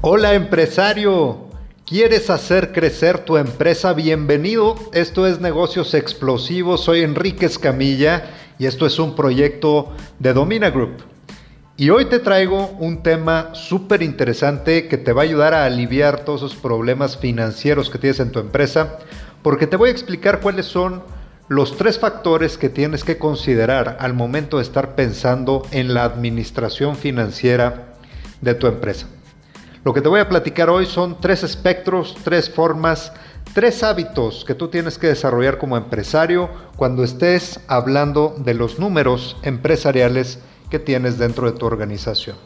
Hola empresario, ¿quieres hacer crecer tu empresa? Bienvenido, esto es Negocios Explosivos, soy Enrique Escamilla y esto es un proyecto de Domina Group. Y hoy te traigo un tema súper interesante que te va a ayudar a aliviar todos esos problemas financieros que tienes en tu empresa, porque te voy a explicar cuáles son los tres factores que tienes que considerar al momento de estar pensando en la administración financiera de tu empresa. Lo que te voy a platicar hoy son tres espectros, tres formas, tres hábitos que tú tienes que desarrollar como empresario cuando estés hablando de los números empresariales que tienes dentro de tu organización.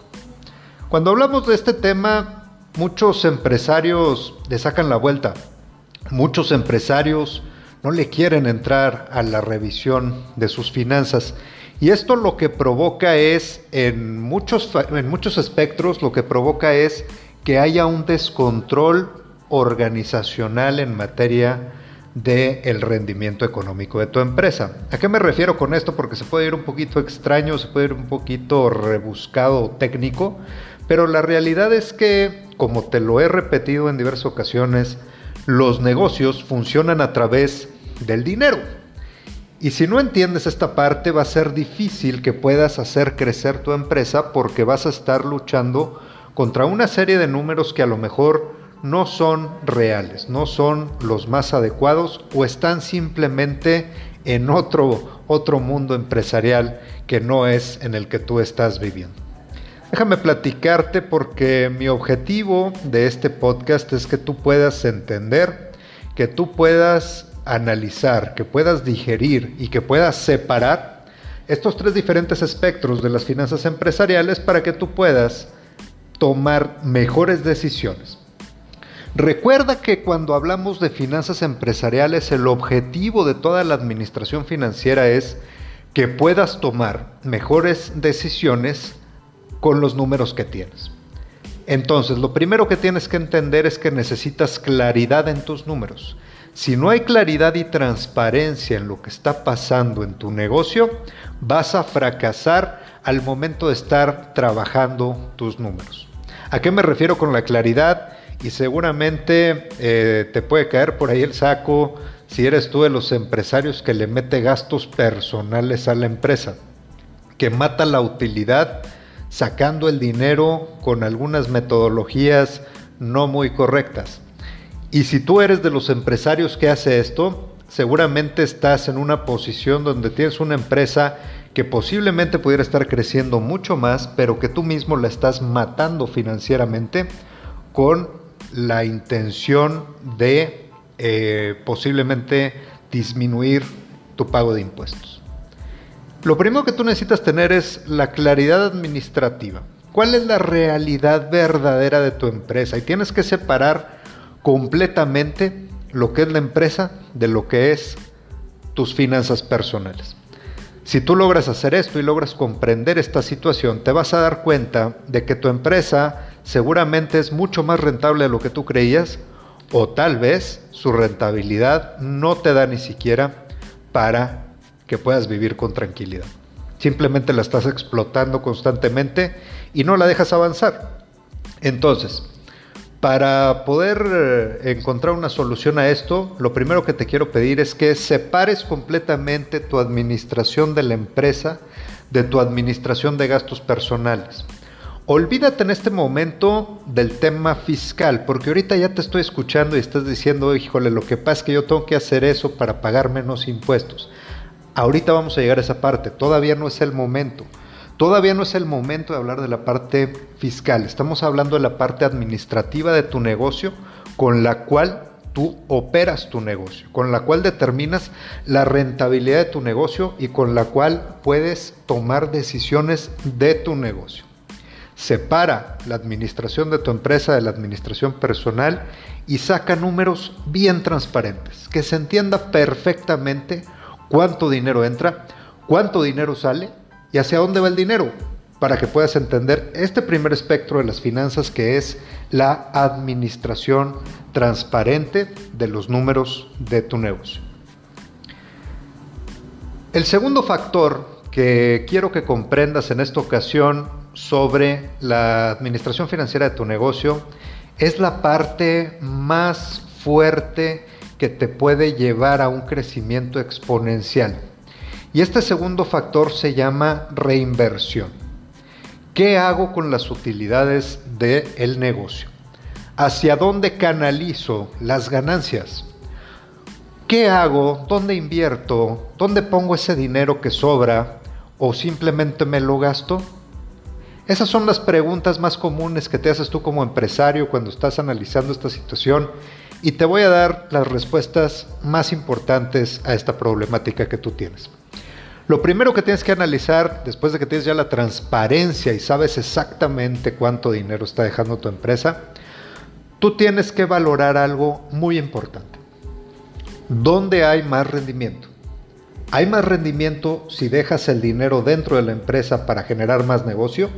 Cuando hablamos de este tema, muchos empresarios le sacan la vuelta. Muchos empresarios no le quieren entrar a la revisión de sus finanzas. Y esto lo que provoca es, en muchos, en muchos espectros, lo que provoca es que haya un descontrol organizacional en materia del el rendimiento económico de tu empresa. ¿A qué me refiero con esto? Porque se puede ir un poquito extraño, se puede ir un poquito rebuscado o técnico, pero la realidad es que, como te lo he repetido en diversas ocasiones, los negocios funcionan a través del dinero. Y si no entiendes esta parte, va a ser difícil que puedas hacer crecer tu empresa porque vas a estar luchando contra una serie de números que a lo mejor no son reales, no son los más adecuados o están simplemente en otro, otro mundo empresarial que no es en el que tú estás viviendo. Déjame platicarte porque mi objetivo de este podcast es que tú puedas entender, que tú puedas analizar, que puedas digerir y que puedas separar estos tres diferentes espectros de las finanzas empresariales para que tú puedas tomar mejores decisiones. Recuerda que cuando hablamos de finanzas empresariales, el objetivo de toda la administración financiera es que puedas tomar mejores decisiones con los números que tienes. Entonces, lo primero que tienes que entender es que necesitas claridad en tus números. Si no hay claridad y transparencia en lo que está pasando en tu negocio, vas a fracasar al momento de estar trabajando tus números. ¿A qué me refiero con la claridad? Y seguramente eh, te puede caer por ahí el saco si eres tú de los empresarios que le mete gastos personales a la empresa, que mata la utilidad sacando el dinero con algunas metodologías no muy correctas. Y si tú eres de los empresarios que hace esto, seguramente estás en una posición donde tienes una empresa que posiblemente pudiera estar creciendo mucho más, pero que tú mismo la estás matando financieramente con la intención de eh, posiblemente disminuir tu pago de impuestos. Lo primero que tú necesitas tener es la claridad administrativa. ¿Cuál es la realidad verdadera de tu empresa? Y tienes que separar completamente lo que es la empresa de lo que es tus finanzas personales. Si tú logras hacer esto y logras comprender esta situación, te vas a dar cuenta de que tu empresa seguramente es mucho más rentable de lo que tú creías o tal vez su rentabilidad no te da ni siquiera para que puedas vivir con tranquilidad. Simplemente la estás explotando constantemente y no la dejas avanzar. Entonces, para poder eh, encontrar una solución a esto, lo primero que te quiero pedir es que separes completamente tu administración de la empresa de tu administración de gastos personales. Olvídate en este momento del tema fiscal, porque ahorita ya te estoy escuchando y estás diciendo, híjole, lo que pasa es que yo tengo que hacer eso para pagar menos impuestos. Ahorita vamos a llegar a esa parte, todavía no es el momento. Todavía no es el momento de hablar de la parte fiscal, estamos hablando de la parte administrativa de tu negocio con la cual tú operas tu negocio, con la cual determinas la rentabilidad de tu negocio y con la cual puedes tomar decisiones de tu negocio. Separa la administración de tu empresa de la administración personal y saca números bien transparentes, que se entienda perfectamente cuánto dinero entra, cuánto dinero sale y hacia dónde va el dinero, para que puedas entender este primer espectro de las finanzas que es la administración transparente de los números de tu negocio. El segundo factor que quiero que comprendas en esta ocasión sobre la administración financiera de tu negocio es la parte más fuerte que te puede llevar a un crecimiento exponencial. Y este segundo factor se llama reinversión. ¿Qué hago con las utilidades del negocio? ¿Hacia dónde canalizo las ganancias? ¿Qué hago? ¿Dónde invierto? ¿Dónde pongo ese dinero que sobra? ¿O simplemente me lo gasto? Esas son las preguntas más comunes que te haces tú como empresario cuando estás analizando esta situación y te voy a dar las respuestas más importantes a esta problemática que tú tienes. Lo primero que tienes que analizar después de que tienes ya la transparencia y sabes exactamente cuánto dinero está dejando tu empresa, tú tienes que valorar algo muy importante. ¿Dónde hay más rendimiento? ¿Hay más rendimiento si dejas el dinero dentro de la empresa para generar más negocio?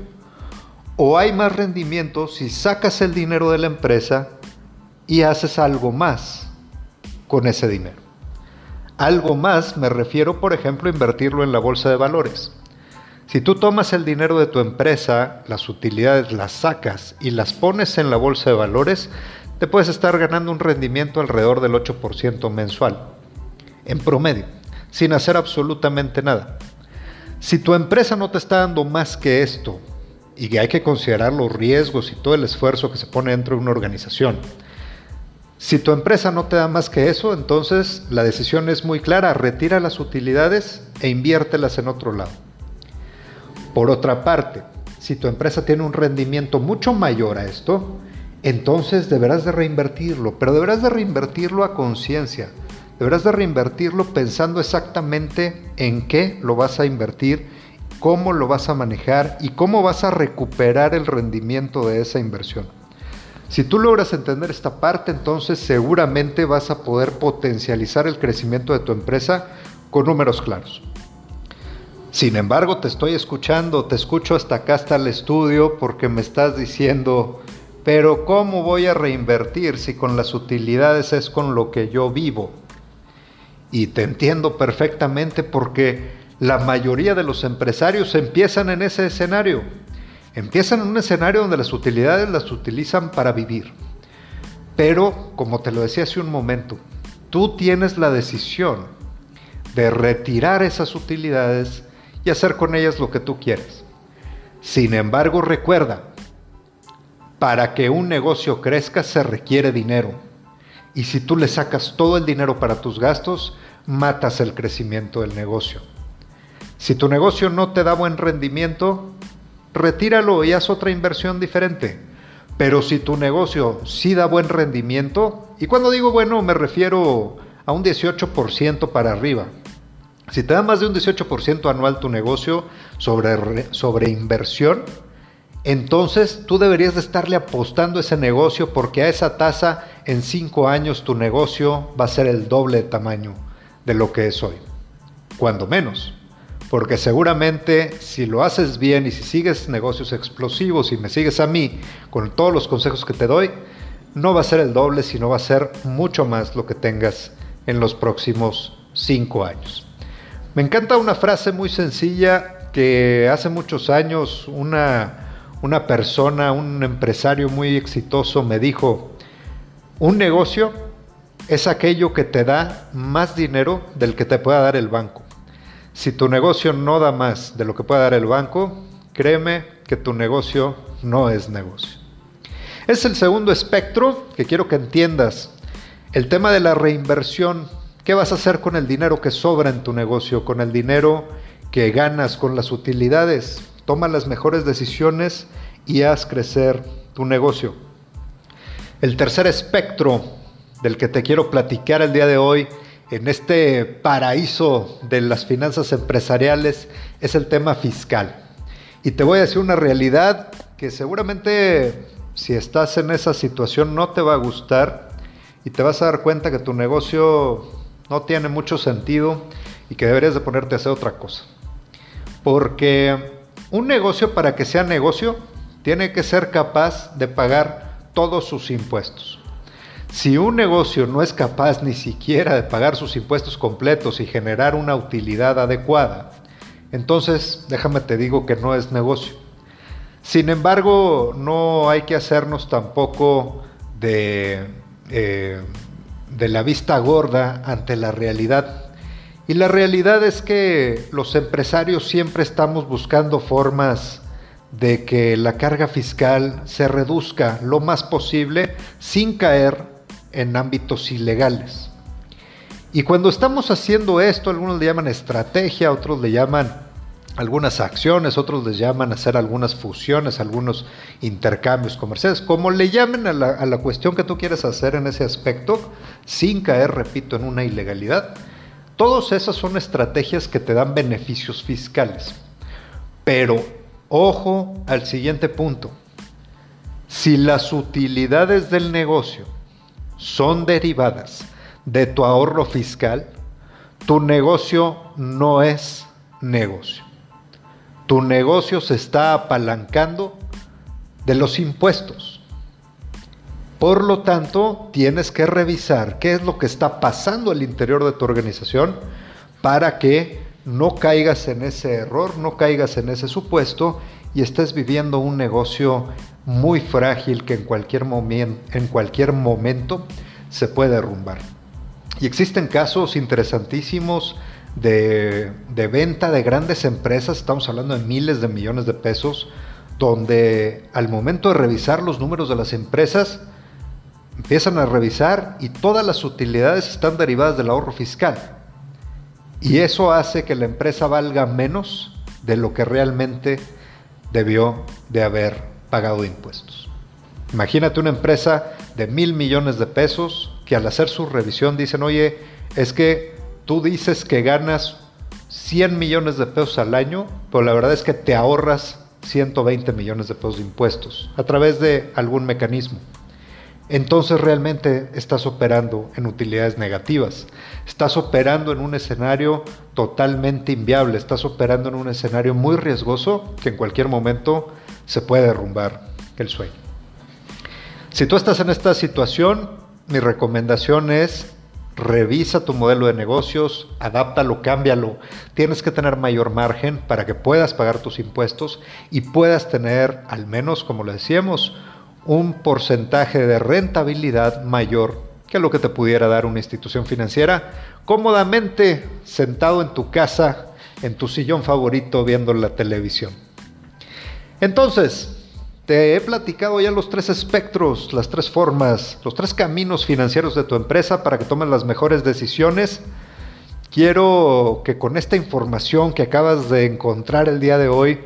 ¿O hay más rendimiento si sacas el dinero de la empresa y haces algo más con ese dinero? Algo más me refiero, por ejemplo, a invertirlo en la bolsa de valores. Si tú tomas el dinero de tu empresa, las utilidades las sacas y las pones en la bolsa de valores, te puedes estar ganando un rendimiento alrededor del 8% mensual, en promedio, sin hacer absolutamente nada. Si tu empresa no te está dando más que esto, y hay que considerar los riesgos y todo el esfuerzo que se pone dentro de una organización, si tu empresa no te da más que eso, entonces la decisión es muy clara, retira las utilidades e inviértelas en otro lado. Por otra parte, si tu empresa tiene un rendimiento mucho mayor a esto, entonces deberás de reinvertirlo, pero deberás de reinvertirlo a conciencia. Deberás de reinvertirlo pensando exactamente en qué lo vas a invertir, cómo lo vas a manejar y cómo vas a recuperar el rendimiento de esa inversión. Si tú logras entender esta parte, entonces seguramente vas a poder potencializar el crecimiento de tu empresa con números claros. Sin embargo, te estoy escuchando, te escucho hasta acá, hasta el estudio, porque me estás diciendo, pero ¿cómo voy a reinvertir si con las utilidades es con lo que yo vivo? Y te entiendo perfectamente porque la mayoría de los empresarios empiezan en ese escenario. Empiezan en un escenario donde las utilidades las utilizan para vivir. Pero, como te lo decía hace un momento, tú tienes la decisión de retirar esas utilidades y hacer con ellas lo que tú quieres. Sin embargo, recuerda, para que un negocio crezca se requiere dinero. Y si tú le sacas todo el dinero para tus gastos, matas el crecimiento del negocio. Si tu negocio no te da buen rendimiento, retíralo y haz otra inversión diferente. Pero si tu negocio sí da buen rendimiento, y cuando digo bueno me refiero a un 18% para arriba, si te da más de un 18% anual tu negocio sobre, sobre inversión, entonces tú deberías de estarle apostando ese negocio porque a esa tasa en 5 años tu negocio va a ser el doble de tamaño de lo que es hoy. Cuando menos. Porque seguramente si lo haces bien y si sigues negocios explosivos y me sigues a mí con todos los consejos que te doy, no va a ser el doble, sino va a ser mucho más lo que tengas en los próximos 5 años. Me encanta una frase muy sencilla que hace muchos años una, una persona, un empresario muy exitoso me dijo, un negocio es aquello que te da más dinero del que te pueda dar el banco. Si tu negocio no da más de lo que pueda dar el banco, créeme que tu negocio no es negocio. Es el segundo espectro que quiero que entiendas. El tema de la reinversión ¿Qué vas a hacer con el dinero que sobra en tu negocio, con el dinero que ganas, con las utilidades? Toma las mejores decisiones y haz crecer tu negocio. El tercer espectro del que te quiero platicar el día de hoy en este paraíso de las finanzas empresariales es el tema fiscal. Y te voy a decir una realidad que seguramente si estás en esa situación no te va a gustar y te vas a dar cuenta que tu negocio no tiene mucho sentido y que deberías de ponerte a hacer otra cosa. Porque un negocio para que sea negocio tiene que ser capaz de pagar todos sus impuestos. Si un negocio no es capaz ni siquiera de pagar sus impuestos completos y generar una utilidad adecuada, entonces déjame te digo que no es negocio. Sin embargo, no hay que hacernos tampoco de, eh, de la vista gorda ante la realidad. Y la realidad es que los empresarios siempre estamos buscando formas de que la carga fiscal se reduzca lo más posible sin caer en ámbitos ilegales. Y cuando estamos haciendo esto, algunos le llaman estrategia, otros le llaman algunas acciones, otros les llaman hacer algunas fusiones, algunos intercambios comerciales, como le llamen a la, a la cuestión que tú quieres hacer en ese aspecto, sin caer, repito, en una ilegalidad. Todas esas son estrategias que te dan beneficios fiscales. Pero ojo al siguiente punto. Si las utilidades del negocio son derivadas de tu ahorro fiscal, tu negocio no es negocio. Tu negocio se está apalancando de los impuestos. Por lo tanto, tienes que revisar qué es lo que está pasando al interior de tu organización para que no caigas en ese error, no caigas en ese supuesto y estés viviendo un negocio muy frágil que en cualquier, en cualquier momento se puede derrumbar. Y existen casos interesantísimos de, venta de grandes empresas, estamos hablando de miles de millones de pesos, donde al momento de revisar los números de las empresas, empiezan a revisar y todas las utilidades están derivadas del ahorro fiscal. Y eso hace que la empresa valga menos de lo que realmente debió de haber pagado impuestos. Imagínate una empresa de mil millones de pesos que al hacer su revisión dicen, oye, es que tú dices que ganas 100 millones de pesos al año, pero la verdad es que te ahorras 120 millones de pesos de impuestos a través de algún mecanismo. Entonces realmente estás operando en utilidades negativas, estás operando en un escenario totalmente inviable, estás operando en un escenario muy riesgoso que en cualquier momento se puede derrumbar el sueño. Si tú estás en esta situación, mi recomendación es Revisa tu modelo de negocios, adáptalo, cámbialo. Tienes que tener mayor margen para que puedas pagar tus impuestos y puedas tener, al menos como le decíamos, un porcentaje de rentabilidad mayor que lo que te pudiera dar una institución financiera cómodamente sentado en tu casa, en tu sillón favorito viendo la televisión. Entonces, te he platicado ya los tres espectros, las tres formas, los tres caminos financieros de tu empresa para que tomes las mejores decisiones. Quiero que con esta información que acabas de encontrar el día de hoy,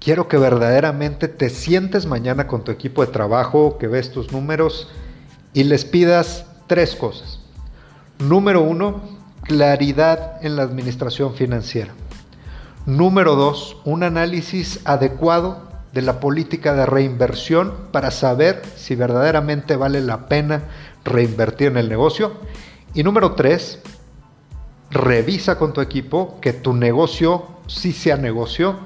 quiero que verdaderamente te sientes mañana con tu equipo de trabajo, que ves tus números y les pidas tres cosas. Número uno, claridad en la administración financiera. Número dos, un análisis adecuado de la política de reinversión para saber si verdaderamente vale la pena reinvertir en el negocio. Y número tres, revisa con tu equipo que tu negocio sí sea negocio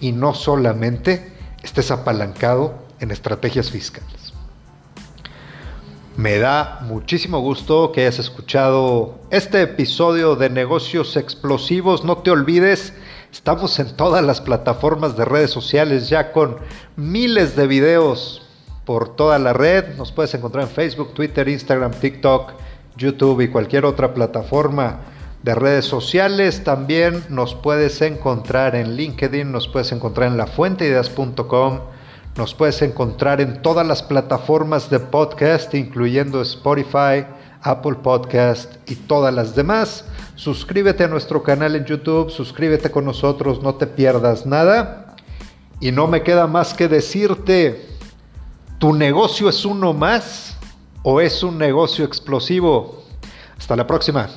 y no solamente estés apalancado en estrategias fiscales. Me da muchísimo gusto que hayas escuchado este episodio de negocios explosivos. No te olvides Estamos en todas las plataformas de redes sociales ya con miles de videos por toda la red. Nos puedes encontrar en Facebook, Twitter, Instagram, TikTok, YouTube y cualquier otra plataforma de redes sociales. También nos puedes encontrar en LinkedIn, nos puedes encontrar en lafuenteideas.com, nos puedes encontrar en todas las plataformas de podcast, incluyendo Spotify, Apple Podcast y todas las demás. Suscríbete a nuestro canal en YouTube, suscríbete con nosotros, no te pierdas nada. Y no me queda más que decirte, ¿tu negocio es uno más o es un negocio explosivo? Hasta la próxima.